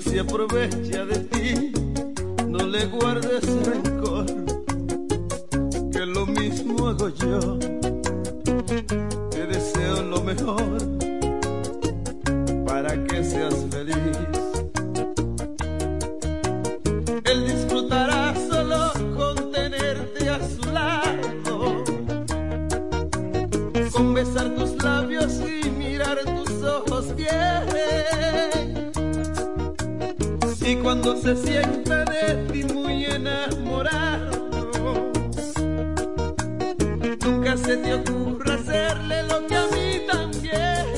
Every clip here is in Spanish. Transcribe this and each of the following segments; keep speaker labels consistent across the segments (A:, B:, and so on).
A: se aprovecha de ti, no le guardes rencor, que lo mismo hago yo. Te deseo lo mejor para que seas feliz. Y cuando se sienta de ti muy enamorado, nunca se te ocurra hacerle lo que a mí también.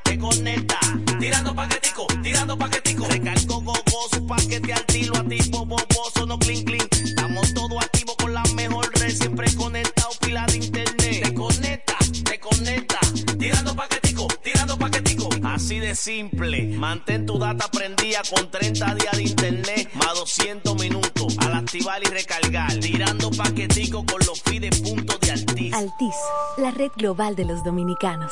B: conecta. Tirando paquetico, tirando paquetico. Recargo gogoso, paquete al tiro, a tipo boboso, no clean clean. Estamos todos activos con la mejor red, siempre conectado, pila de internet. Te conecta, te conecta. Tirando paquetico, tirando paquetico. Así de simple. Mantén tu data prendida con 30 días de internet, más 200 minutos. Al activar y recargar. Tirando paquetico con los fides puntos de Altiz.
C: Altis, la red global de los dominicanos.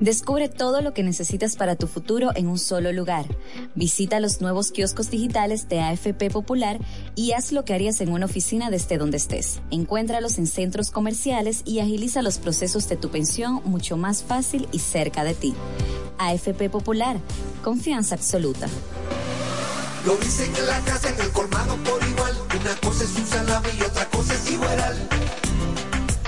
D: Descubre todo lo que necesitas para tu futuro en un solo lugar. Visita los nuevos kioscos digitales de AFP Popular y haz lo que harías en una oficina desde donde estés. Encuéntralos en centros comerciales y agiliza los procesos de tu pensión mucho más fácil y cerca de ti. AFP Popular, confianza absoluta.
E: Lo dicen en la casa, en el colmado por igual. Una cosa es un y otra cosa es igual.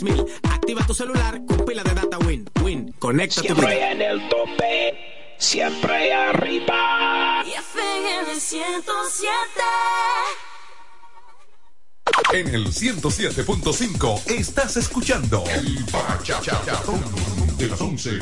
F: 3000 Activa tu celular con pila de data Win. Win, conecta tu
G: Siempre en el tope, siempre arriba.
H: Y FM 107.
I: En el 107.5 estás escuchando El Bachatón de las 11.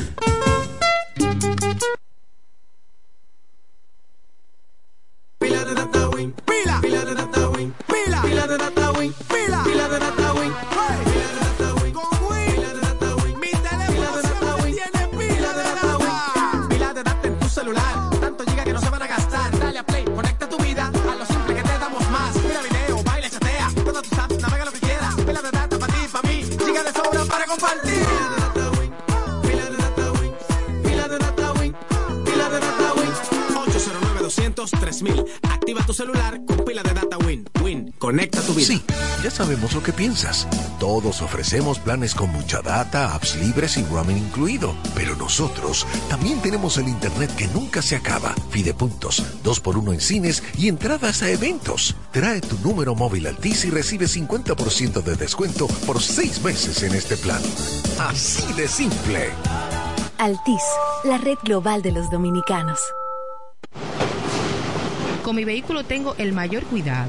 F: Que
J: piensas. Todos ofrecemos planes con mucha data, apps libres y roaming incluido. Pero nosotros también tenemos el internet que nunca se acaba. Fidepuntos, 2x1 en cines y entradas a eventos. Trae tu número móvil Altis y recibe 50% de descuento por 6 meses en este plan. Así de simple.
C: Altis, la red global de los dominicanos.
K: Con mi vehículo tengo el mayor cuidado.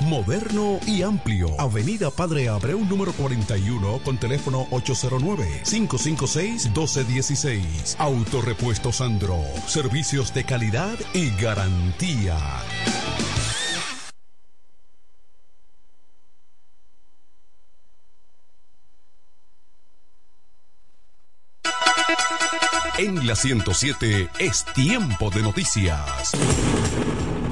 I: Moderno y amplio. Avenida Padre Abreu número 41 con teléfono 809-556-1216. Autorepuesto Sandro. Servicios de calidad y garantía. En la 107 es tiempo de noticias.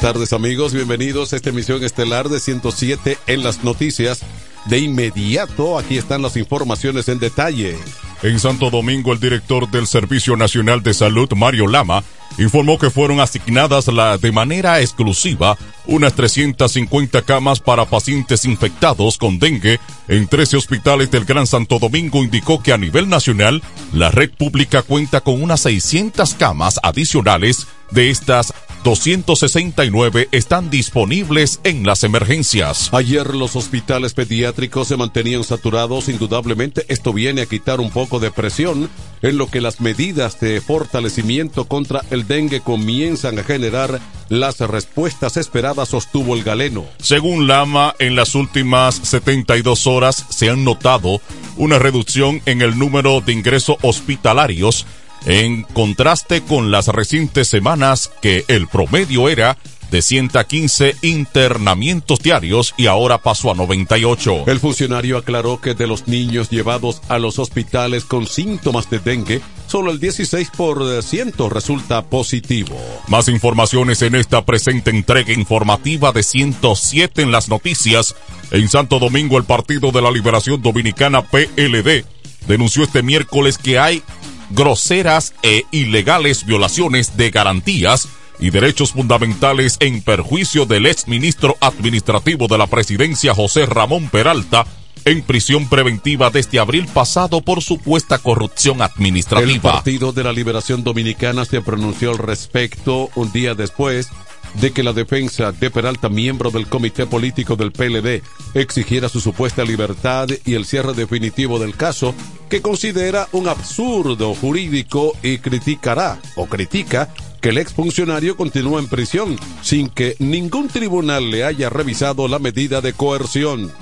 L: Tardes amigos, bienvenidos a esta emisión estelar de 107 en las noticias. De inmediato, aquí están las informaciones en detalle.
M: En Santo Domingo, el director del Servicio Nacional de Salud, Mario Lama, informó que fueron asignadas la, de manera exclusiva unas 350 camas para pacientes infectados con dengue en 13 hospitales del Gran Santo Domingo. Indicó que a nivel nacional, la red pública cuenta con unas 600 camas adicionales. De estas, 269 están disponibles en las emergencias.
L: Ayer los hospitales pediátricos se mantenían saturados. Indudablemente esto viene a quitar un poco de presión en lo que las medidas de fortalecimiento contra el dengue comienzan a generar las respuestas esperadas, sostuvo el galeno.
M: Según Lama, en las últimas 72 horas se han notado una reducción en el número de ingresos hospitalarios en contraste con las recientes semanas que el promedio era de 115 internamientos diarios y ahora pasó a 98.
L: El funcionario aclaró que de los niños llevados a los hospitales con síntomas de dengue, solo el 16% resulta positivo.
M: Más informaciones en esta presente entrega informativa de 107 en las noticias. En Santo Domingo, el Partido de la Liberación Dominicana PLD denunció este miércoles que hay groseras e ilegales violaciones de garantías y derechos fundamentales en perjuicio del exministro administrativo de la presidencia José Ramón Peralta en prisión preventiva desde abril pasado por supuesta corrupción administrativa.
L: El Partido de la Liberación Dominicana se pronunció al respecto un día después de que la defensa de Peralta, miembro del comité político del PLD, exigiera su supuesta libertad y el cierre definitivo del caso, que considera un absurdo jurídico y criticará o critica que el exfuncionario continúa en prisión sin que ningún tribunal le haya revisado la medida de coerción.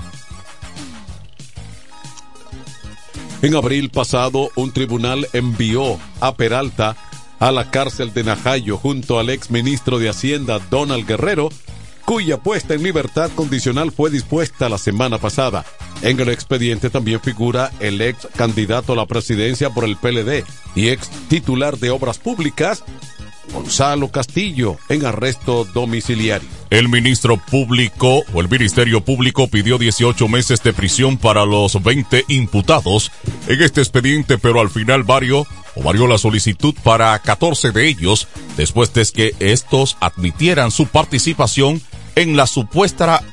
L: En abril pasado, un tribunal envió a Peralta a la cárcel de Najayo junto al ex ministro de Hacienda Donald Guerrero, cuya puesta en libertad condicional fue dispuesta la semana pasada. En el expediente también figura el ex candidato a la presidencia por el PLD y ex titular de Obras Públicas, Gonzalo Castillo, en arresto domiciliario.
M: El ministro público o el Ministerio Público pidió 18 meses de prisión para los 20 imputados en este expediente, pero al final varios o varió la solicitud para 14 de ellos después de que estos admitieran su participación en la supuesta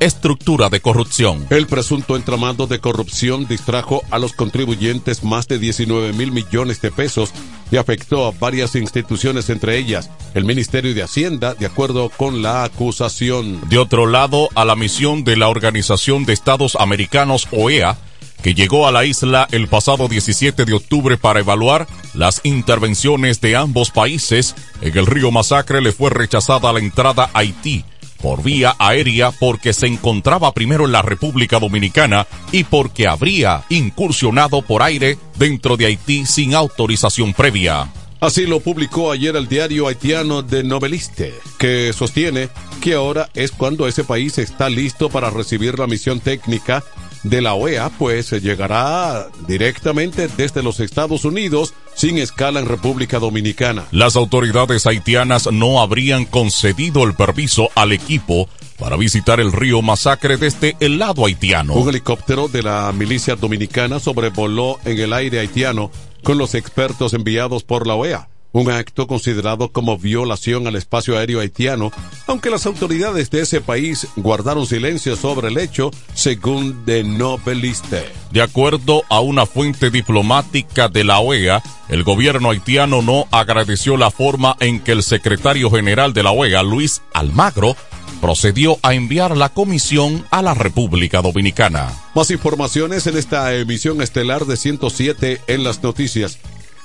M: estructura de corrupción.
L: El presunto entramado de corrupción distrajo a los contribuyentes más de 19 mil millones de pesos y afectó a varias instituciones, entre ellas el Ministerio de Hacienda, de acuerdo con la acusación.
M: De otro lado, a la misión de la Organización de Estados Americanos, OEA, que llegó a la isla el pasado 17 de octubre para evaluar las intervenciones de ambos países, en el río Masacre le fue rechazada la entrada a Haití por vía aérea porque se encontraba primero en la República Dominicana y porque habría incursionado por aire dentro de Haití sin autorización previa.
L: Así lo publicó ayer el diario haitiano de Noveliste, que sostiene que ahora es cuando ese país está listo para recibir la misión técnica de la OEA, pues llegará directamente desde los Estados Unidos sin escala en República Dominicana.
M: Las autoridades haitianas no habrían concedido el permiso al equipo para visitar el río Masacre desde el lado haitiano.
L: Un helicóptero de la milicia dominicana sobrevoló en el aire haitiano con los expertos enviados por la OEA un acto considerado como violación al espacio aéreo haitiano, aunque las autoridades de ese país guardaron silencio sobre el hecho, según The Noveliste.
M: De acuerdo a una fuente diplomática de la OEA, el gobierno haitiano no agradeció la forma en que el secretario general de la OEA, Luis Almagro, procedió a enviar la comisión a la República Dominicana.
L: Más informaciones en esta emisión estelar de 107 en las noticias.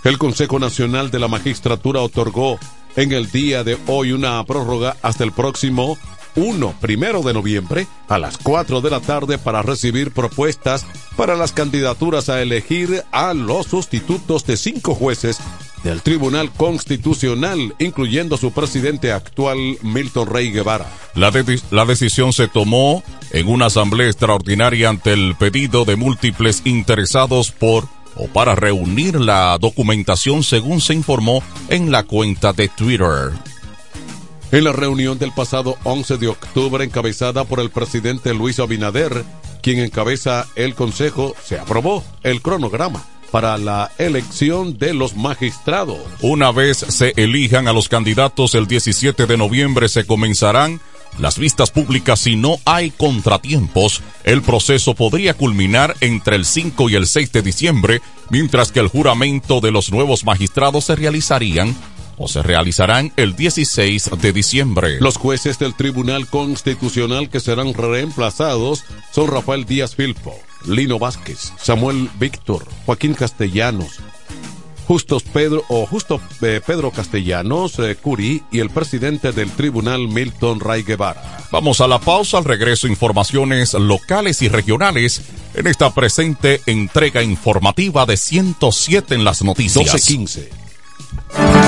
L: El Consejo Nacional de la Magistratura otorgó en el día de hoy una prórroga hasta el próximo 1, primero de noviembre, a las 4 de la tarde para recibir propuestas para las candidaturas a elegir a los sustitutos de cinco jueces del Tribunal Constitucional, incluyendo su presidente actual, Milton Rey Guevara.
M: La, la, decisión se tomó en una asamblea extraordinaria ante el pedido de múltiples interesados por o para reunir la documentación según se informó en la cuenta de Twitter.
L: En la reunión del pasado 11 de octubre encabezada por el presidente Luis Abinader, quien encabeza el Consejo, se aprobó el cronograma para la elección de los magistrados.
M: Una vez se elijan a los candidatos el 17 de noviembre se comenzarán las vistas públicas si no hay contratiempos. El proceso podría culminar entre el 5 y el 6 de diciembre, mientras que el juramento de los nuevos magistrados se realizarían o se realizarán el 16 de diciembre.
L: Los jueces del Tribunal Constitucional que serán reemplazados son Rafael Díaz Filpo, Lino Vázquez, Samuel Víctor, Joaquín Castellanos, Justos Pedro o Justo eh, Pedro Castellanos eh, Curi y el presidente del tribunal Milton Ray Guevara.
M: Vamos a la pausa, al regreso informaciones locales y regionales en esta presente entrega informativa de 107 en las noticias.
L: 1215.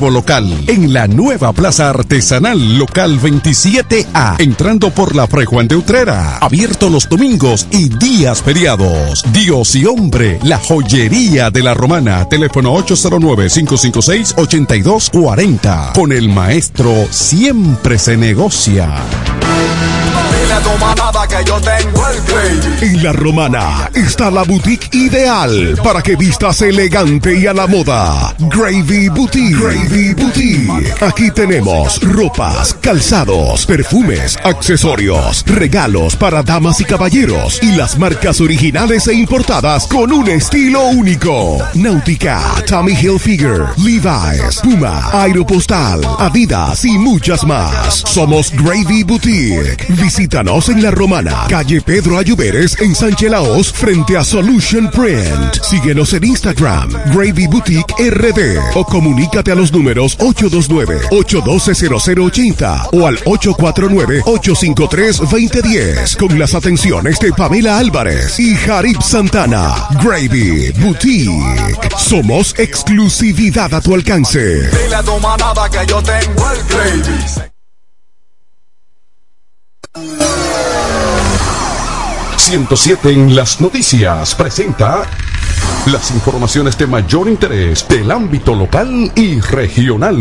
N: local, en la nueva Plaza Artesanal Local 27A, entrando por la Fray Juan de Utrera. Abierto los domingos y días feriados. Dios y hombre, la joyería de la romana. Teléfono 809-556-8240. Con el maestro siempre se negocia.
O: que yo tengo el
N: En la romana está la boutique ideal para que vistas elegante y a la moda. Gravy Boutique. Gravy Boutique. Aquí tenemos ropas, calzados, perfumes, accesorios, regalos para damas y caballeros y las marcas originales e importadas con un estilo único. Náutica, Tommy Hilfiger, Levi's, Puma, Aeropostal, Adidas y muchas más. Somos Gravy Boutique. Visítanos en la romana, calle Pedro Ayuberes en Sánchez Laos frente a Solution Print. Síguenos en Instagram, Gravy Boutique RD o comunícate a los números 829-812-0080 o al 849-853-2010 con las atenciones de Pamela Álvarez y Jarib Santana. Gravy Boutique. Somos exclusividad a tu alcance.
O: Dile a tu manada que yo tengo el gravy.
I: 107 en las noticias presenta las informaciones de mayor interés del ámbito local y regional.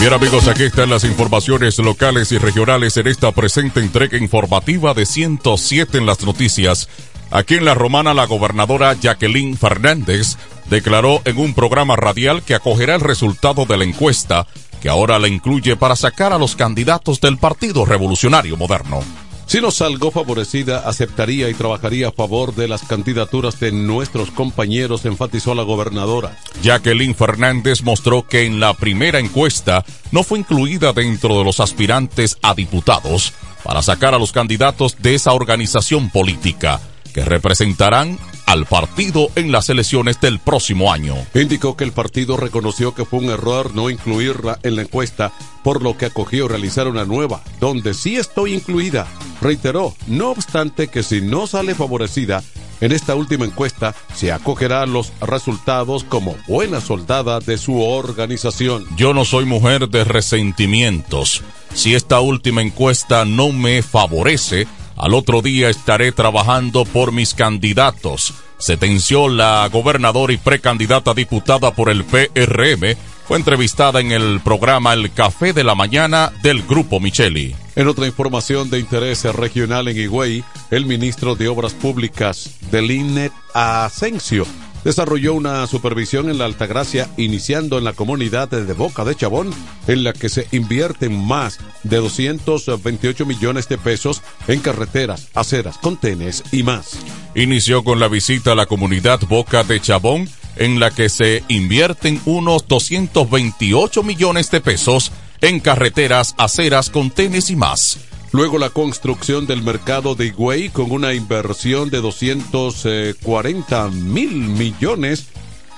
M: Bien amigos, aquí están las informaciones locales y regionales en esta presente entrega informativa de 107 en las noticias. Aquí en La Romana, la gobernadora Jacqueline Fernández declaró en un programa radial que acogerá el resultado de la encuesta que ahora la incluye para sacar a los candidatos del Partido Revolucionario Moderno.
L: Si no salgo favorecida, aceptaría y trabajaría a favor de las candidaturas de nuestros compañeros, enfatizó la gobernadora.
M: Jacqueline Fernández mostró que en la primera encuesta no fue incluida dentro de los aspirantes a diputados para sacar a los candidatos de esa organización política que representarán al partido en las elecciones del próximo año.
L: Indicó que el partido reconoció que fue un error no incluirla en la encuesta, por lo que acogió realizar una nueva, donde sí estoy incluida. Reiteró, no obstante que si no sale favorecida, en esta última encuesta se acogerá los resultados como buena soldada de su organización.
M: Yo no soy mujer de resentimientos. Si esta última encuesta no me favorece, al otro día estaré trabajando por mis candidatos. Sentenció la gobernadora y precandidata diputada por el PRM. Fue entrevistada en el programa El Café de la Mañana del Grupo Micheli.
L: En otra información de interés regional en Higüey, el ministro de Obras Públicas del INET Asensio desarrolló una supervisión en la Altagracia, iniciando en la comunidad de Boca de Chabón, en la que se invierten más de 228 millones de pesos en carreteras, aceras, contenes y más.
M: Inició con la visita a la comunidad Boca de Chabón, en la que se invierten unos 228 millones de pesos en carreteras, aceras, contenes y más.
L: Luego la construcción del mercado de Higüey con una inversión de 240 mil millones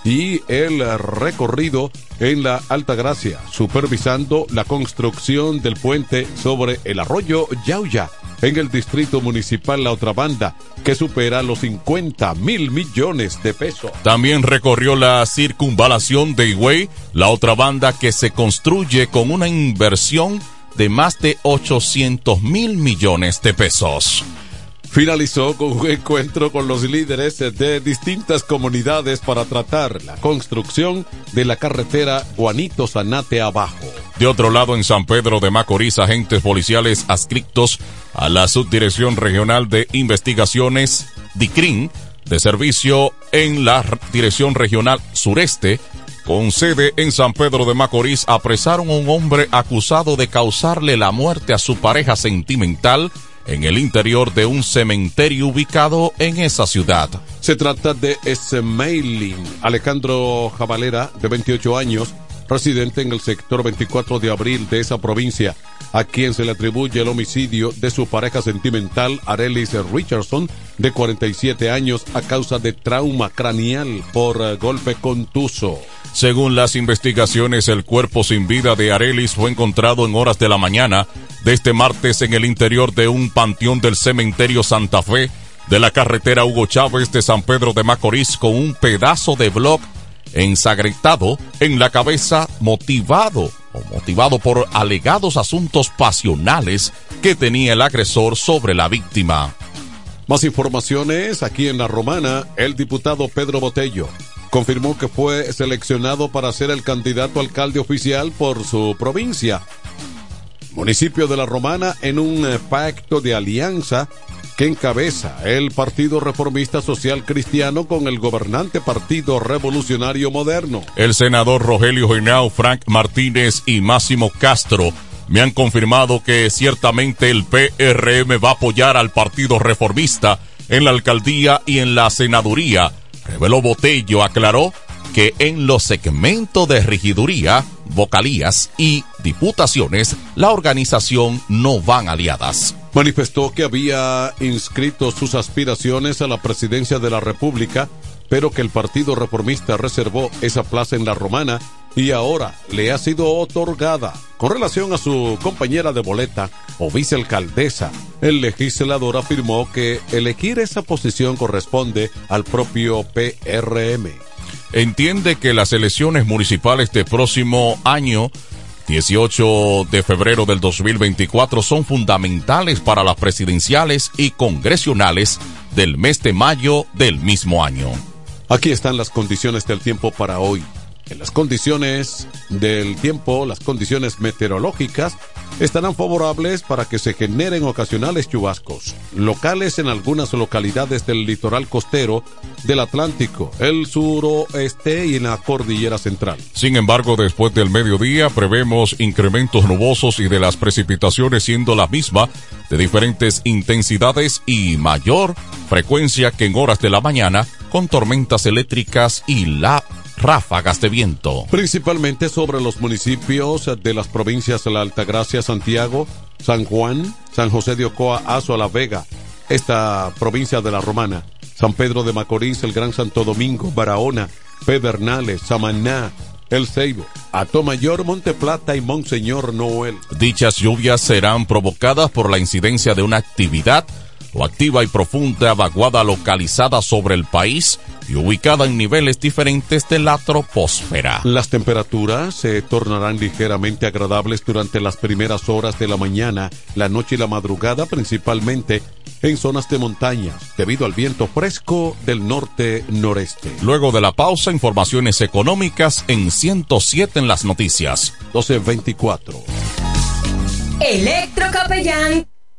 L: y el recorrido en la Alta Gracia, supervisando la construcción del puente sobre el arroyo Yauya en el distrito municipal La Otra Banda, que supera los 50 mil millones de pesos.
M: También recorrió la circunvalación de Higüey, la otra banda que se construye con una inversión de más de 800 mil millones de pesos.
L: Finalizó con un encuentro con los líderes de distintas comunidades para tratar la construcción de la carretera Juanito Zanate Abajo.
M: De otro lado, en San Pedro de Macorís, agentes policiales adscritos a la Subdirección Regional de Investigaciones, DICRIN, de servicio en la Dirección Regional Sureste, con sede en San Pedro de Macorís, apresaron a un hombre acusado de causarle la muerte a su pareja sentimental en el interior de un cementerio ubicado en esa ciudad.
L: Se trata de Smiling Alejandro Jabalera, de 28 años, residente en el sector 24 de abril de esa provincia, a quien se le atribuye el homicidio de su pareja sentimental, Arelis Richardson, de 47 años, a causa de trauma craneal por eh, golpe contuso.
M: Según las investigaciones, el cuerpo sin vida de Arelis fue encontrado en horas de la mañana de este martes en el interior de un panteón del cementerio Santa Fe de la carretera Hugo Chávez de San Pedro de Macorís con un pedazo de bloc ensagretado en la cabeza motivado o motivado por alegados asuntos pasionales que tenía el agresor sobre la víctima.
L: Más informaciones aquí en La Romana, el diputado Pedro Botello confirmó que fue seleccionado para ser el candidato alcalde oficial por su provincia. Municipio de La Romana en un eh, pacto de alianza que encabeza el Partido Reformista Social Cristiano con el gobernante Partido Revolucionario Moderno.
M: El senador Rogelio Genao, Frank Martínez y Máximo Castro me han confirmado que ciertamente el PRM va a apoyar al Partido Reformista en la alcaldía y en la senaduría. Reveló Botello, aclaró que en los segmentos de regiduría, vocalías y diputaciones, la organización no van aliadas.
L: Manifestó que había inscrito sus aspiraciones a la presidencia de la República, pero que el Partido Reformista reservó esa plaza en la Romana y ahora le ha sido otorgada. Con relación a su compañera de boleta o vicealcaldesa, el legislador afirmó que elegir esa posición corresponde al propio PRM.
M: Entiende que las elecciones municipales de próximo año 18 de febrero del 2024 son fundamentales para las presidenciales y congresionales del mes de mayo del mismo año.
L: Aquí están las condiciones del tiempo para hoy. En las condiciones del tiempo, las condiciones meteorológicas estarán favorables para que se generen ocasionales chubascos, locales en algunas localidades del litoral costero del Atlántico, el suroeste y en la cordillera central.
M: Sin embargo, después del mediodía prevemos incrementos nubosos y de las precipitaciones siendo la misma de diferentes intensidades y mayor frecuencia que en horas de la mañana con tormentas eléctricas y la ráfagas de viento.
L: Principalmente sobre los municipios de las provincias de La Altagracia, Santiago, San Juan, San José de Ocoa, Azo, La Vega, esta provincia de la Romana, San Pedro de Macorís, el Gran Santo Domingo, Barahona, Pedernales, Samaná, El Ceibo, Atomayor, Monte Plata y Monseñor Noel.
M: Dichas lluvias serán provocadas por la incidencia de una actividad o activa y profunda vaguada localizada sobre el país y ubicada en niveles diferentes de la troposfera.
L: Las temperaturas se tornarán ligeramente agradables durante las primeras horas de la mañana, la noche y la madrugada, principalmente en zonas de montaña, debido al viento fresco del norte-noreste.
M: Luego de la pausa, informaciones económicas en 107 en las noticias.
L: 1224.
P: Electrocapellán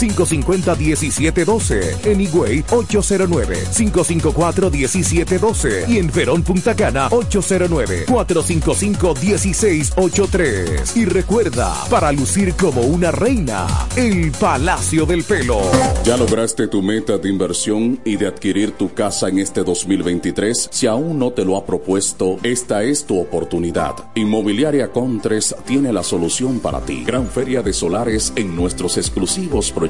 Q: 550-1712. En Higüey, 809-554-1712. Y en Verón Punta Cana, 809-455-1683. Y recuerda, para lucir como una reina, el Palacio del Pelo.
M: ¿Ya lograste tu meta de inversión y de adquirir tu casa en este 2023? Si aún no te lo ha propuesto, esta es tu oportunidad. Inmobiliaria Contres tiene la solución para ti. Gran feria de solares en nuestros exclusivos proyectos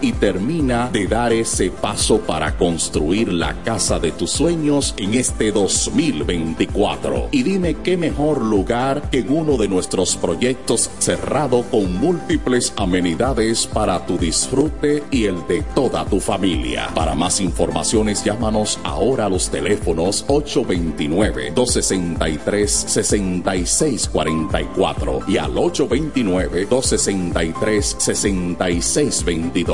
M: y termina de dar ese paso para construir la casa de tus sueños en este 2024. Y dime qué mejor lugar que en uno de nuestros proyectos cerrado con múltiples amenidades para tu disfrute y el de toda tu familia. Para más informaciones llámanos ahora a los teléfonos 829-263-6644 y al 829-263-6622.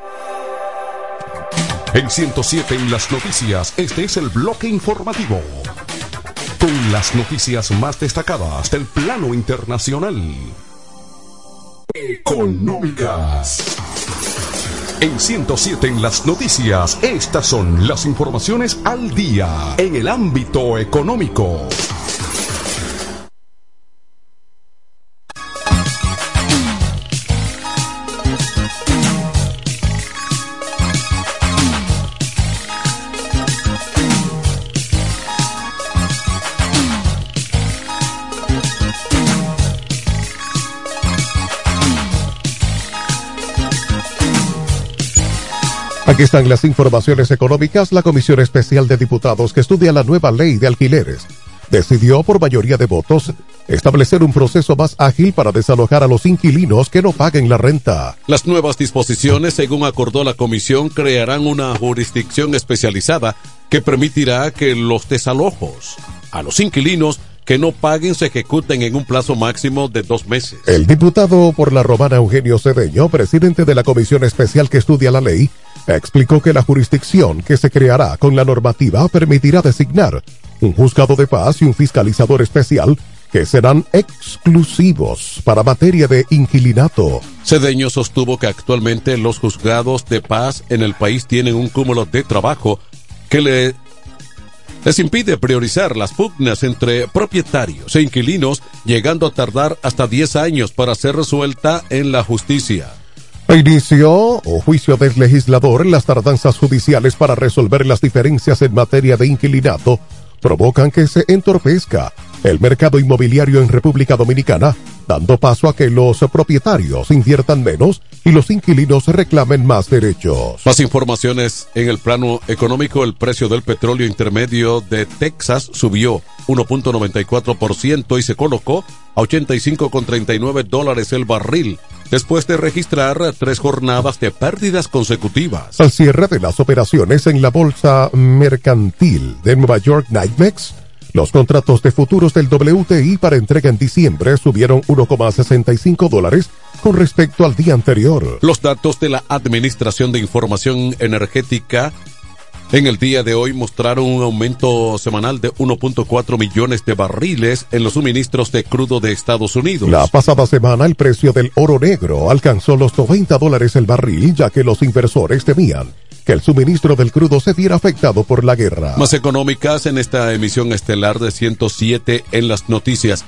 I: En 107 en las noticias, este es el bloque informativo. Con las noticias más destacadas del plano internacional. Económicas. En 107 en las noticias, estas son las informaciones al día en el ámbito económico.
R: Aquí están las informaciones económicas. La Comisión Especial de Diputados que estudia la nueva ley de alquileres decidió por mayoría de votos establecer un proceso más ágil para desalojar a los inquilinos que no paguen la renta.
L: Las nuevas disposiciones, según acordó la comisión, crearán una jurisdicción especializada que permitirá que los desalojos a los inquilinos que no paguen se ejecuten en un plazo máximo de dos meses.
R: El diputado por la Romana Eugenio Cedeño, presidente de la comisión especial que estudia la ley, explicó que la jurisdicción que se creará con la normativa permitirá designar un juzgado de paz y un fiscalizador especial que serán exclusivos para materia de inquilinato.
L: Cedeño sostuvo que actualmente los juzgados de paz en el país tienen un cúmulo de trabajo que le, les impide priorizar las pugnas entre propietarios e inquilinos, llegando a tardar hasta 10 años para ser resuelta en la justicia.
R: Inició o juicio del legislador las tardanzas judiciales para resolver las diferencias en materia de inquilinato provocan que se entorpezca el mercado inmobiliario en República Dominicana, dando paso a que los propietarios inviertan menos y los inquilinos reclamen más derechos.
L: Más informaciones en el plano económico, el precio del petróleo intermedio de Texas subió 1.94% y se colocó a 85,39 dólares el barril, después de registrar tres jornadas de pérdidas consecutivas.
R: Al cierre de las operaciones en la bolsa mercantil de Nueva York NYMEX, los contratos de futuros del WTI para entrega en diciembre subieron 1,65 dólares con respecto al día anterior.
L: Los datos de la Administración de Información Energética en el día de hoy mostraron un aumento semanal de 1.4 millones de barriles en los suministros de crudo de Estados Unidos.
R: La pasada semana el precio del oro negro alcanzó los 90 dólares el barril ya que los inversores temían que el suministro del crudo se viera afectado por la guerra.
L: Más económicas en esta emisión estelar de 107 en las noticias.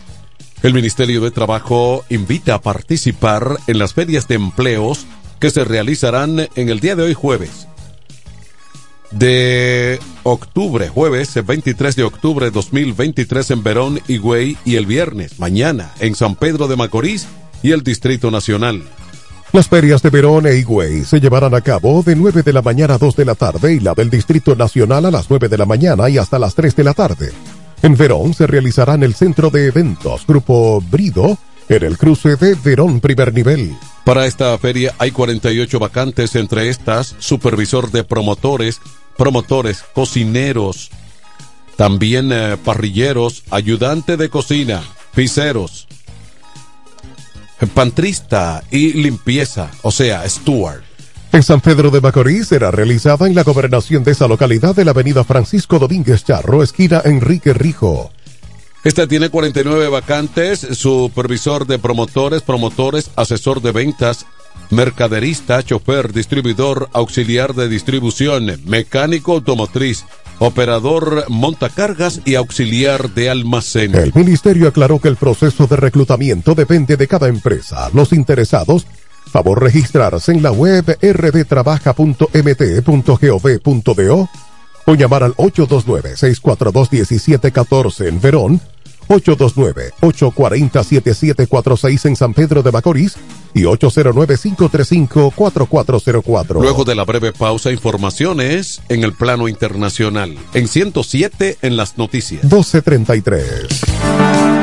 L: El Ministerio de Trabajo invita a participar en las ferias de empleos que se realizarán en el día de hoy jueves de octubre, jueves 23 de octubre de 2023 en Verón, Higüey y el viernes, mañana, en San Pedro de Macorís y el Distrito Nacional.
R: Las ferias de Verón e Higüey se llevarán a cabo de 9 de la mañana a 2 de la tarde y la del Distrito Nacional a las 9 de la mañana y hasta las 3 de la tarde. En Verón se realizará en el Centro de Eventos Grupo Brido, en el cruce de Verón Primer Nivel.
L: Para esta feria hay 48 vacantes, entre estas supervisor de promotores, promotores, cocineros, también eh, parrilleros, ayudante de cocina, pizzeros, pantrista y limpieza, o sea, steward.
R: En San Pedro de Macorís será realizada en la gobernación de esa localidad de la avenida Francisco Domínguez Charro, esquina Enrique Rijo.
L: Esta tiene 49 vacantes, supervisor de promotores, promotores, asesor de ventas, mercaderista, chofer, distribuidor, auxiliar de distribución, mecánico automotriz, operador montacargas y auxiliar de almacén.
R: El ministerio aclaró que el proceso de reclutamiento depende de cada empresa. Los interesados, favor registrarse en la web rdtrabaja.mt.gov.do o llamar al 829-642-1714 en Verón 829-840-7746 en San Pedro de Macorís y 809-535-4404.
L: Luego de la breve pausa, informaciones en el plano internacional. En 107 en las noticias.
R: 1233.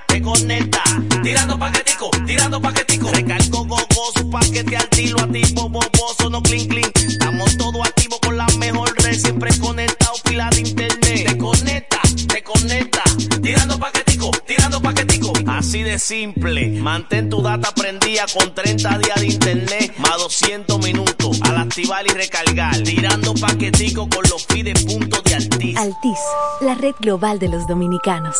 B: te conecta. Tirando paquetico, tirando paquetico. Recargo gogoso, paquete al tiro, activo, boboso, no clean clean. Estamos todos activos con la mejor red, siempre conectado, pila de internet. Te conecta, te conecta. Tirando paquetico, tirando paquetico. Así de simple. Mantén tu data prendida con 30 días de internet, más 200 minutos. Al activar y recargar. Tirando paquetico con los pide puntos de Altis.
C: Altis, la red global de los dominicanos.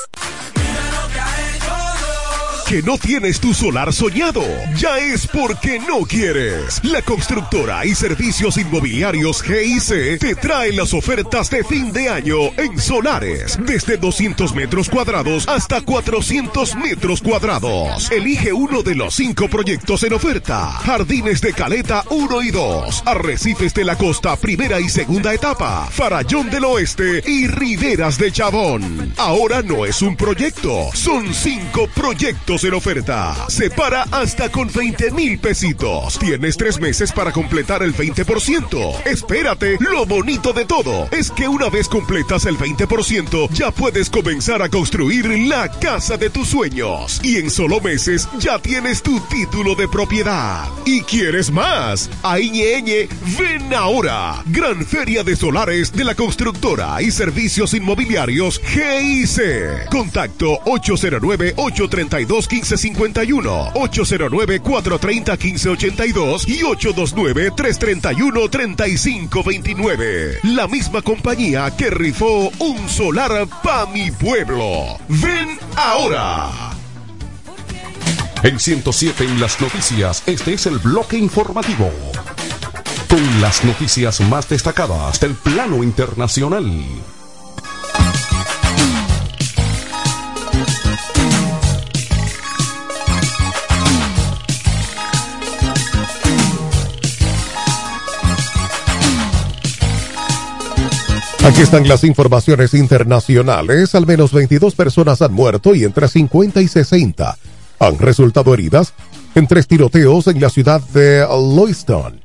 N: Que no tienes tu solar soñado. Ya es porque no quieres. La constructora y servicios inmobiliarios GIC te trae las ofertas de fin de año en solares. Desde 200 metros cuadrados hasta 400 metros cuadrados. Elige uno de los cinco proyectos en oferta. Jardines de Caleta 1 y 2. Arrecifes de la Costa primera y segunda etapa. Farallón del Oeste y Riberas de Chabón. Ahora no es un proyecto, son cinco proyectos en oferta. Separa hasta con 20 mil pesitos. Tienes tres meses para completar el 20%. Espérate, lo bonito de todo es que una vez completas el 20%, ya puedes comenzar a construir la casa de tus sueños. Y en solo meses ya tienes tu título de propiedad. ¿Y quieres más? Ahí ñeñe, ven ahora. Gran Feria de Solares de la Constructora y Servicios Inmobiliarios GIC. Contacto 809-832-1551, 809-430-1582 y 829-331-3529. La misma compañía que rifó un solar pa' mi pueblo. Ven ahora.
I: En 107 en las noticias, este es el bloque informativo. Con las noticias más destacadas del plano internacional.
R: Aquí están las informaciones internacionales. Al menos 22 personas han muerto y entre 50 y 60 han resultado heridas en tres tiroteos en la ciudad de Lewiston,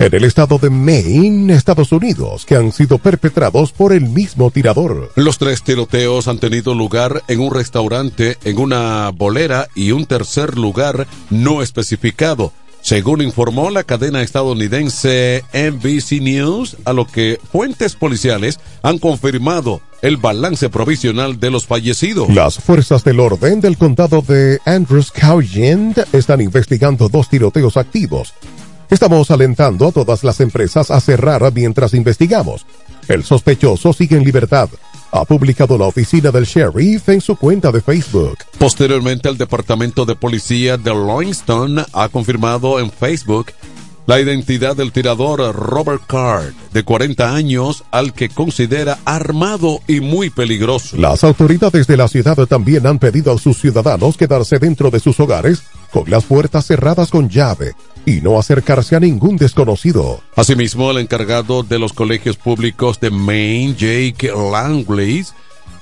R: en el estado de Maine, Estados Unidos, que han sido perpetrados por el mismo tirador.
L: Los tres tiroteos han tenido lugar en un restaurante, en una bolera y un tercer lugar no especificado según informó la cadena estadounidense NBC News, a lo que fuentes policiales han confirmado el balance provisional de los fallecidos.
R: Las fuerzas del orden del condado de Andrews County están investigando dos tiroteos activos. Estamos alentando a todas las empresas a cerrar mientras investigamos. El sospechoso sigue en libertad ha publicado la oficina del sheriff en su cuenta de Facebook.
L: Posteriormente, el Departamento de Policía de Loinston ha confirmado en Facebook la identidad del tirador Robert Card, de 40 años, al que considera armado y muy peligroso.
R: Las autoridades de la ciudad también han pedido a sus ciudadanos quedarse dentro de sus hogares con las puertas cerradas con llave y no acercarse a ningún desconocido.
L: Asimismo, el encargado de los colegios públicos de Maine, Jake Langley,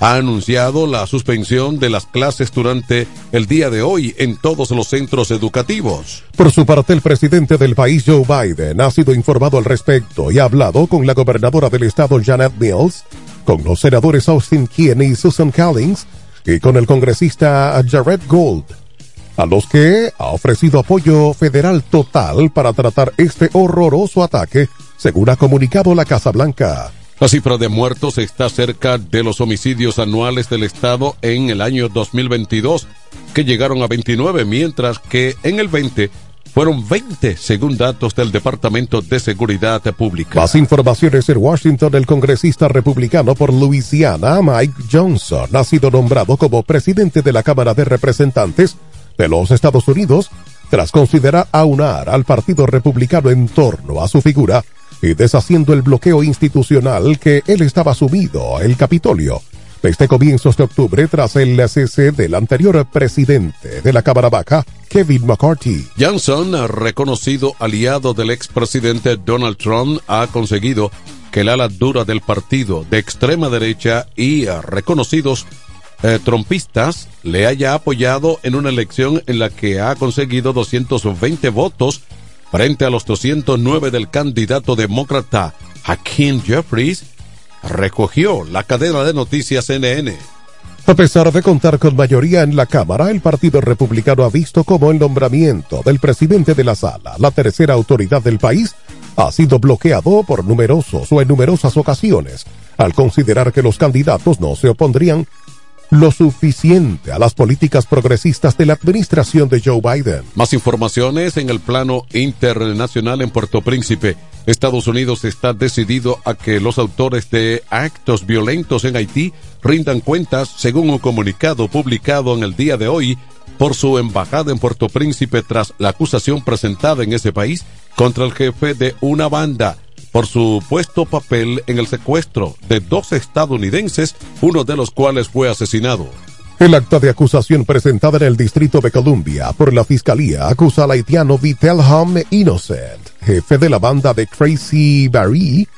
L: ha anunciado la suspensión de las clases durante el día de hoy en todos los centros educativos.
R: Por su parte, el presidente del país, Joe Biden, ha sido informado al respecto y ha hablado con la gobernadora del estado, Janet Mills, con los senadores Austin Keane y Susan Collins y con el congresista Jared Gold a los que ha ofrecido apoyo federal total para tratar este horroroso ataque, según ha comunicado la Casa Blanca.
L: La cifra de muertos está cerca de los homicidios anuales del Estado en el año 2022, que llegaron a 29, mientras que en el 20 fueron 20, según datos del Departamento de Seguridad Pública.
R: Más informaciones en Washington, el congresista republicano por Luisiana, Mike Johnson, ha sido nombrado como presidente de la Cámara de Representantes de los Estados Unidos tras considerar aunar al Partido Republicano en torno a su figura y deshaciendo el bloqueo institucional que él estaba sumido, el Capitolio, Desde comienzos de octubre, tras el cese del anterior presidente de la Cámara Baja, Kevin McCarthy.
L: Johnson, reconocido aliado del expresidente Donald Trump, ha conseguido que el ala dura del partido de extrema derecha y reconocidos eh, trompistas le haya apoyado en una elección en la que ha conseguido 220 votos frente a los 209 del candidato demócrata Hakeem Jeffries, recogió la cadena de noticias CNN.
R: A pesar de contar con mayoría en la Cámara, el Partido Republicano ha visto como el nombramiento del presidente de la sala, la tercera autoridad del país, ha sido bloqueado por numerosos o en numerosas ocasiones, al considerar que los candidatos no se opondrían lo suficiente a las políticas progresistas de la administración de Joe Biden.
L: Más informaciones en el plano internacional en Puerto Príncipe. Estados Unidos está decidido a que los autores de actos violentos en Haití rindan cuentas según un comunicado publicado en el día de hoy por su embajada en Puerto Príncipe tras la acusación presentada en ese país contra el jefe de una banda por su puesto papel en el secuestro de dos estadounidenses, uno de los cuales fue asesinado.
R: El acta de acusación presentada en el Distrito de Columbia por la Fiscalía acusa al haitiano Vitelham Innocent, jefe de la banda de Tracy Barry,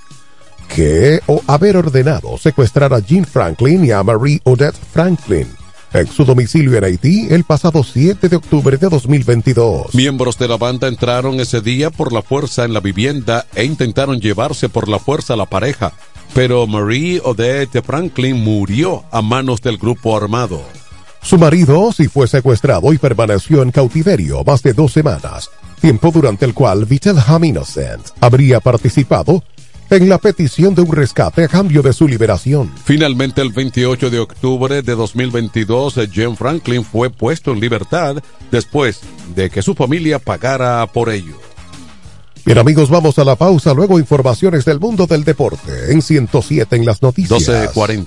R: que o haber ordenado secuestrar a Jean Franklin y a Marie Odette Franklin en su domicilio en Haití el pasado 7 de octubre de 2022.
L: Miembros de la banda entraron ese día por la fuerza en la vivienda e intentaron llevarse por la fuerza a la pareja, pero Marie Odette Franklin murió a manos del grupo armado.
R: Su marido sí fue secuestrado y permaneció en cautiverio más de dos semanas, tiempo durante el cual Vitel Innocent habría participado en la petición de un rescate a cambio de su liberación.
L: Finalmente, el 28 de octubre de 2022, Jen Franklin fue puesto en libertad después de que su familia pagara por ello.
R: Bien amigos, vamos a la pausa, luego informaciones del mundo del deporte en 107 en las noticias.
L: 12.40.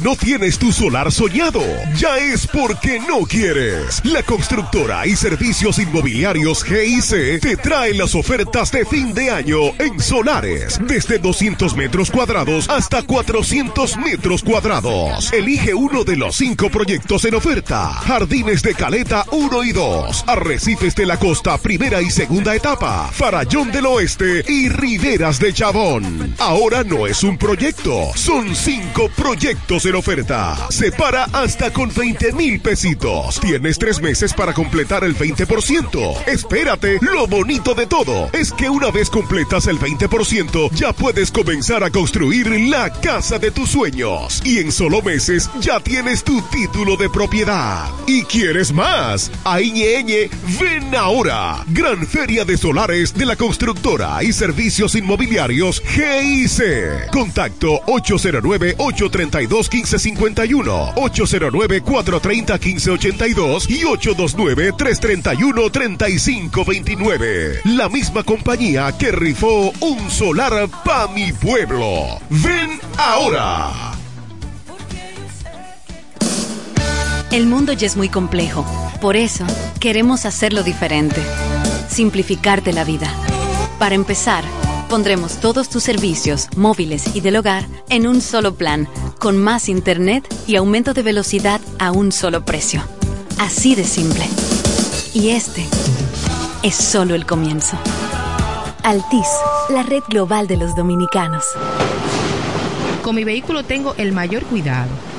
N: No tienes tu solar soñado, ya es porque no quieres. La constructora y servicios inmobiliarios GIC te trae las ofertas de fin de año en solares, desde 200 metros cuadrados hasta 400 metros cuadrados. Elige uno de los cinco proyectos en oferta. Jardines de Caleta 1 y 2, Arrecifes de la Costa primera y segunda etapa, Farallón del Oeste y Riberas de Chabón. Ahora no es un proyecto, son cinco proyectos en oferta. Separa hasta con 20 mil pesitos. Tienes tres meses para completar el 20%. Espérate, lo bonito de todo es que una vez completas el 20%, ya puedes comenzar a construir la casa de tus sueños. Y en solo meses ya tienes tu título de propiedad. ¿Y quieres más? Ahí ñeñe, ven ahora. Gran Feria de Solares de la Constructora y Servicios Inmobiliarios GIC. Contacto 809 832 1551, 809-430-1582 y 829-331-3529. La misma compañía que rifó un solar para mi pueblo. Ven ahora.
C: El mundo ya es muy complejo. Por eso, queremos hacerlo diferente. Simplificarte la vida. Para empezar, pondremos todos tus servicios, móviles y del hogar, en un solo plan, con más internet y aumento de velocidad a un solo precio. Así de simple. Y este es solo el comienzo. Altis, la red global de los dominicanos.
K: Con mi vehículo tengo el mayor cuidado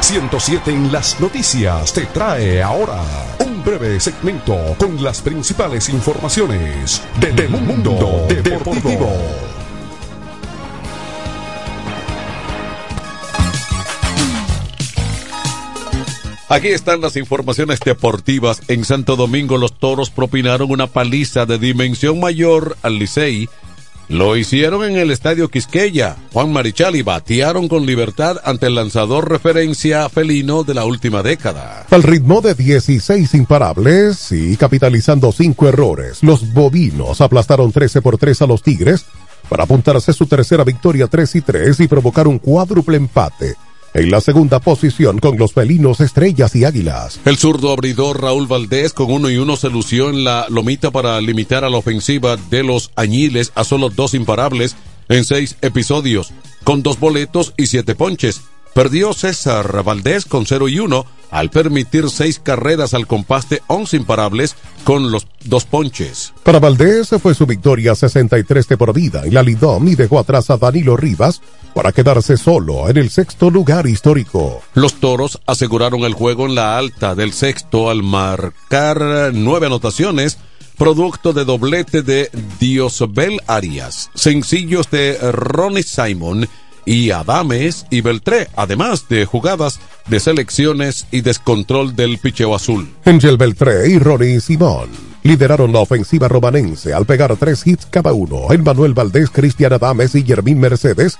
I: ...107 en las noticias te trae ahora un breve segmento con las principales informaciones del mundo deportivo.
L: Aquí están las informaciones deportivas. En Santo Domingo los toros propinaron una paliza de dimensión mayor al Licey. Lo hicieron en el estadio Quisqueya. Juan Marichal y batearon con libertad ante el lanzador referencia felino de la última década.
R: Al ritmo de 16 imparables y capitalizando 5 errores, los bovinos aplastaron 13 por 3 a los Tigres para apuntarse su tercera victoria 3 y 3 y provocar un cuádruple empate en la segunda posición con los felinos Estrellas y Águilas.
L: El zurdo abridor Raúl Valdés con uno y uno se lució en la lomita para limitar a la ofensiva de los Añiles a solo dos imparables en seis episodios, con dos boletos y siete ponches. Perdió César Valdés con 0 y 1 al permitir seis carreras al compás de 11 imparables con los dos ponches.
R: Para Valdés fue su victoria 63 de por vida en la Lidom y dejó atrás a Danilo Rivas para quedarse solo en el sexto lugar histórico.
L: Los toros aseguraron el juego en la alta del sexto al marcar nueve anotaciones producto de doblete de Diosbel Arias, sencillos de Ronnie Simon y Adames y Beltré, además de jugadas de selecciones y descontrol del picheo azul.
R: Angel Beltré y Ronnie Simón lideraron la ofensiva romanense al pegar tres hits cada uno. En Manuel Valdés, Cristian Adames y Germín Mercedes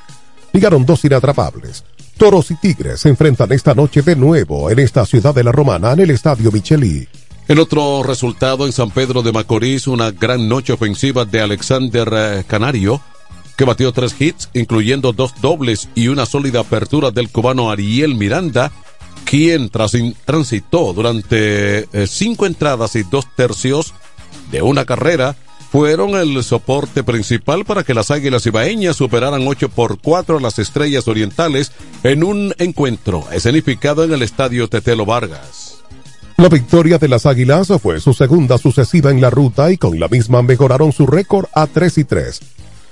R: ligaron dos inatrapables. Toros y Tigres se enfrentan esta noche de nuevo en esta ciudad de la Romana en el Estadio Micheli.
L: En otro resultado en San Pedro de Macorís, una gran noche ofensiva de Alexander eh, Canario, que batió tres hits, incluyendo dos dobles y una sólida apertura del cubano Ariel Miranda, quien transitó durante eh, cinco entradas y dos tercios de una carrera, fueron el soporte principal para que las Águilas Ibaeñas superaran 8 por 4 a las Estrellas Orientales en un encuentro escenificado en el Estadio Tetelo Vargas.
R: La victoria de las Águilas fue su segunda sucesiva en la ruta y con la misma mejoraron su récord a 3 y 3.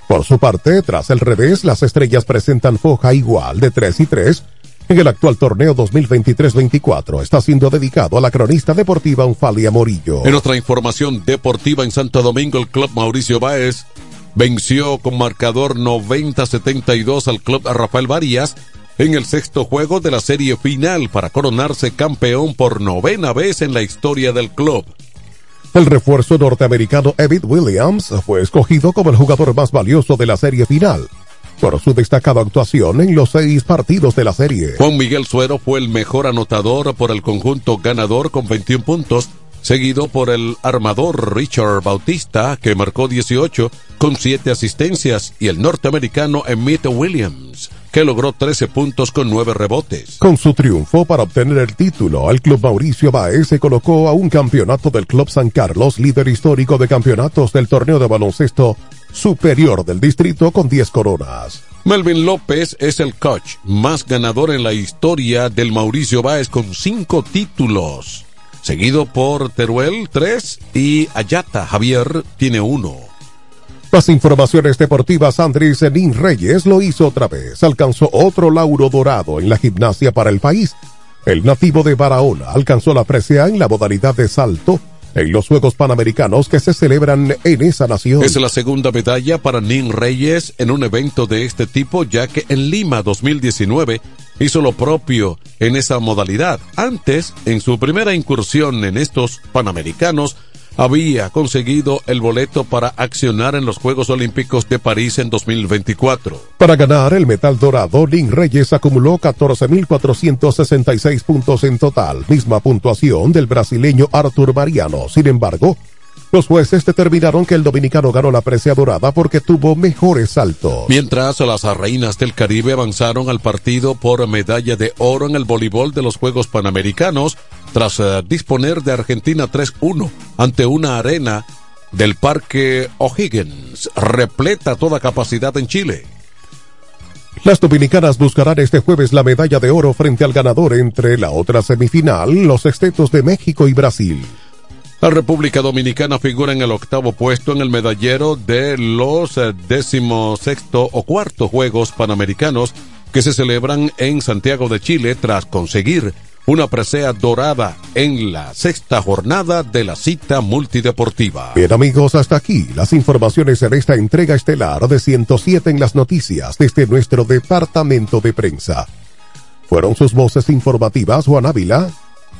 R: Por su parte, tras el revés, las estrellas presentan foja igual de 3 y 3 en el actual torneo 2023-24 está siendo dedicado a la cronista deportiva Unfalia Morillo.
L: En otra información deportiva en Santo Domingo, el club Mauricio Báez venció con marcador 90-72 al club Rafael Varías en el sexto juego de la serie final para coronarse campeón por novena vez en la historia del club.
R: El refuerzo norteamericano Evid Williams fue escogido como el jugador más valioso de la serie final por su destacada actuación en los seis partidos de la serie.
L: Juan Miguel Suero fue el mejor anotador por el conjunto ganador con 21 puntos, seguido por el armador Richard Bautista, que marcó 18 con 7 asistencias, y el norteamericano Emmett Williams, que logró 13 puntos con 9 rebotes.
R: Con su triunfo para obtener el título, el Club Mauricio Baez se colocó a un campeonato del Club San Carlos, líder histórico de campeonatos del torneo de baloncesto superior del distrito con 10 coronas.
L: Melvin López es el coach más ganador en la historia del Mauricio Báez con 5 títulos, seguido por Teruel 3 y Ayata Javier tiene uno.
R: Más informaciones deportivas, Andrés Nin Reyes lo hizo otra vez. Alcanzó otro lauro dorado en la gimnasia para el país. El nativo de Barahona alcanzó la presea en la modalidad de salto en los Juegos Panamericanos que se celebran en esa nación.
L: Es la segunda medalla para Nin Reyes en un evento de este tipo, ya que en Lima 2019 hizo lo propio en esa modalidad. Antes, en su primera incursión en estos Panamericanos, había conseguido el boleto para accionar en los Juegos Olímpicos de París en 2024.
R: Para ganar el metal dorado, Lin Reyes acumuló 14.466 puntos en total, misma puntuación del brasileño Arthur Mariano. Sin embargo, los jueces determinaron que el dominicano ganó la presea dorada porque tuvo mejores saltos.
L: Mientras las reinas del Caribe avanzaron al partido por medalla de oro en el voleibol de los Juegos Panamericanos, tras uh, disponer de Argentina 3-1 ante una arena del Parque O'Higgins, repleta toda capacidad en Chile.
R: Las dominicanas buscarán este jueves la medalla de oro frente al ganador entre la otra semifinal, los estetos de México y Brasil.
L: La República Dominicana figura en el octavo puesto en el medallero de los eh, décimo sexto o cuarto Juegos Panamericanos que se celebran en Santiago de Chile tras conseguir una presea dorada en la sexta jornada de la cita multideportiva.
R: Bien amigos, hasta aquí las informaciones en esta entrega estelar de 107 en las noticias desde nuestro departamento de prensa. Fueron sus voces informativas Juan Ávila,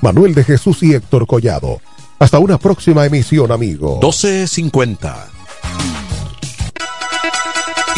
R: Manuel de Jesús y Héctor Collado. Hasta una próxima emisión, amigo.
L: 1250.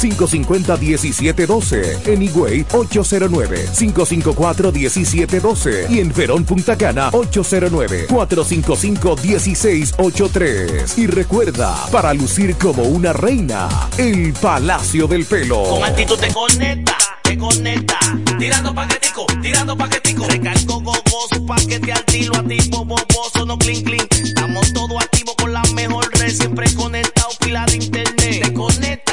Q: 550-1712. En Higüey, 809-554-1712. Y en Verón Punta Cana, 809-455-1683. Y recuerda, para lucir como una reina, el Palacio del Pelo.
B: Con actitud te conecta, te conecta. Tirando paquetico, tirando paquetico. Recargo gogoso, paquete al tiro, activo, boboso, no clean, clean. Estamos todos activos con la mejor red, siempre conectado, pila de internet. Te conecta,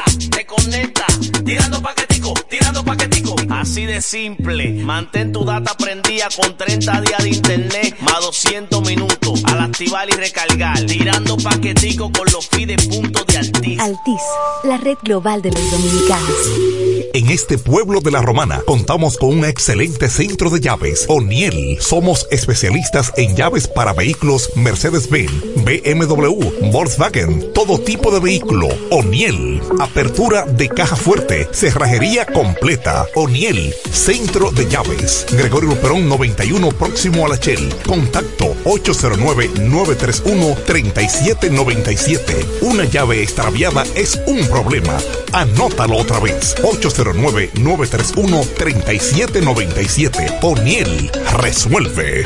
B: conecta. Tirando paquetico, tirando paquetico. Así de simple. Mantén tu data prendida con 30 días de internet más 200 minutos al activar y recargar. Tirando paquetico con los fides puntos de Altis.
C: Altis, la red global de los dominicanos.
S: En este pueblo de la Romana contamos con un excelente centro de llaves. O'Neill. Somos especialistas en llaves para vehículos Mercedes-Benz, BMW, Volkswagen, todo tipo de vehículo. O'Neill. Apertura de caja fuerte, cerrajería completa. O'Neill. Centro de llaves. Gregorio Perón 91 próximo a la Shell. Contacto 809-931-3797. Una llave extraviada es un problema. Anótalo otra vez. 809-931-3797. O'Neill resuelve.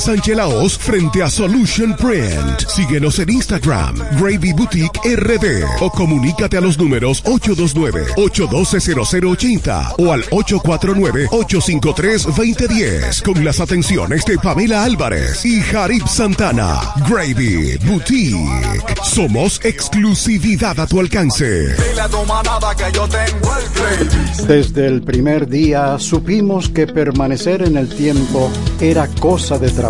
N: Sánchez Laos frente a Solution Print. Síguenos en Instagram, Gravy Boutique RD o comunícate a los números 829-812-0080 o al 849-853-2010 con las atenciones de Pamela Álvarez y Jarib Santana. Gravy Boutique. Somos exclusividad a tu alcance.
T: Desde el primer día supimos que permanecer en el tiempo era cosa de trabajo.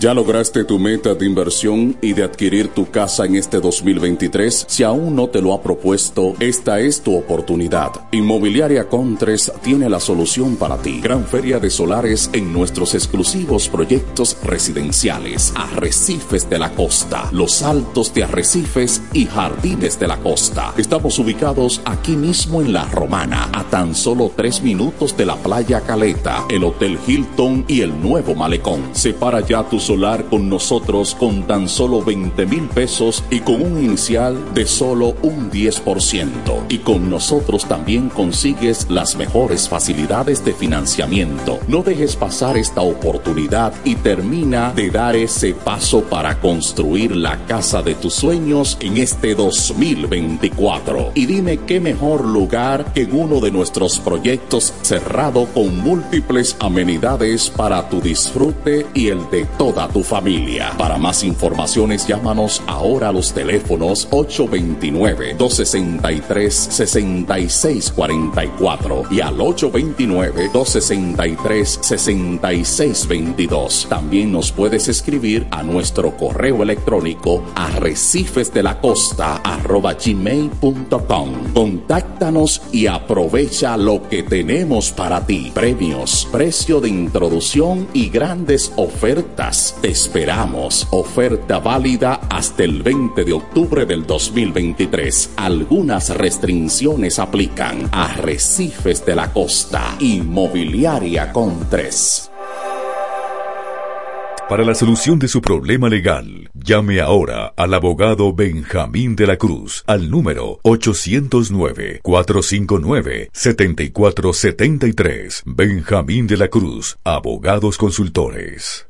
M: ¿Ya lograste tu meta de inversión y de adquirir tu casa en este 2023? Si aún no te lo ha propuesto, esta es tu oportunidad. Inmobiliaria Contres tiene la solución para ti. Gran feria de solares en nuestros exclusivos proyectos residenciales. Arrecifes de la Costa, Los Altos de Arrecifes y Jardines de la Costa. Estamos ubicados aquí mismo en La Romana, a tan solo tres minutos de la playa Caleta, el Hotel Hilton y el nuevo Malecón. Separa ya tu solar con nosotros con tan solo 20 mil pesos y con un inicial de solo un 10%. Y con nosotros también consigues las mejores facilidades de financiamiento. No dejes pasar esta oportunidad y termina de dar ese paso para construir la casa de tus sueños en este 2024. Y dime qué mejor lugar que en uno de nuestros proyectos cerrado con múltiples amenidades para tu disfrute y el de toda tu familia. Para más informaciones, llámanos ahora a los teléfonos 829-263-6644 y al 829-263-6622. También nos puedes escribir a nuestro correo electrónico gmail.com. Contáctanos y aprovecha lo que tenemos para ti. Premios, precio de introducción y grandes ofertas. Esperamos. Oferta válida hasta el 20 de octubre del 2023. Algunas restricciones aplican. Arrecifes de la Costa. Inmobiliaria con 3.
U: Para la solución de su problema legal, llame ahora al abogado Benjamín de la Cruz al número 809-459-7473. Benjamín de la Cruz, Abogados Consultores.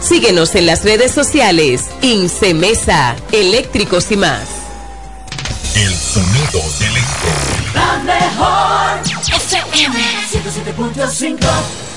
V: Síguenos en las redes sociales. Incemesa, eléctricos y más.
U: El sonido del electro.
H: La mejor FM 107.5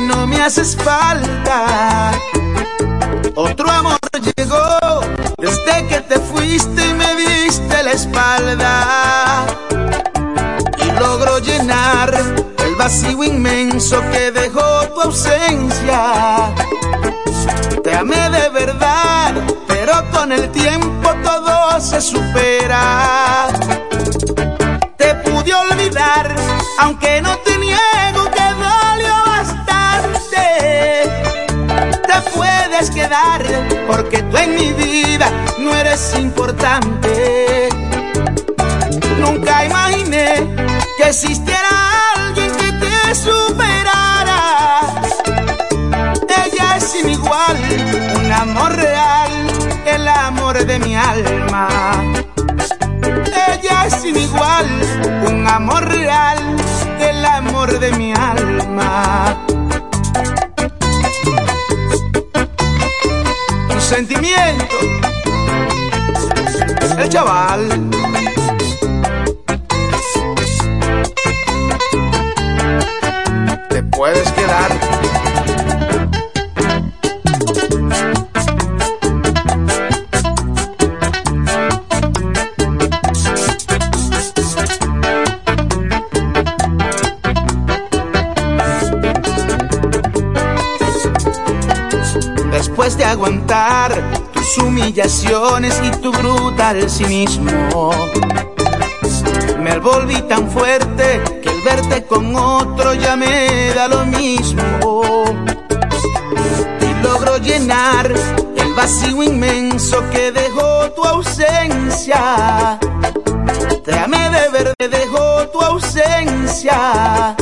W: no me haces falta. Otro amor llegó desde que te fuiste y me diste la espalda y logro llenar el vacío inmenso que dejó tu ausencia. Te amé de verdad, pero con el tiempo todo se supera. Te pude olvidar, aunque no te porque tú en mi vida no eres importante. Nunca imaginé que existiera alguien que te superara. Ella es sin igual, un amor real, el amor de mi alma. Ella es sin igual, un amor real, el amor de mi alma. Sentimiento, el chaval. Te puedes quedar. después de aguantar tus humillaciones y tu brutal cinismo. Me volví tan fuerte que el verte con otro ya me da lo mismo. Y logro llenar el vacío inmenso que dejó tu ausencia. Te amé de verde, dejó tu. Ausencia.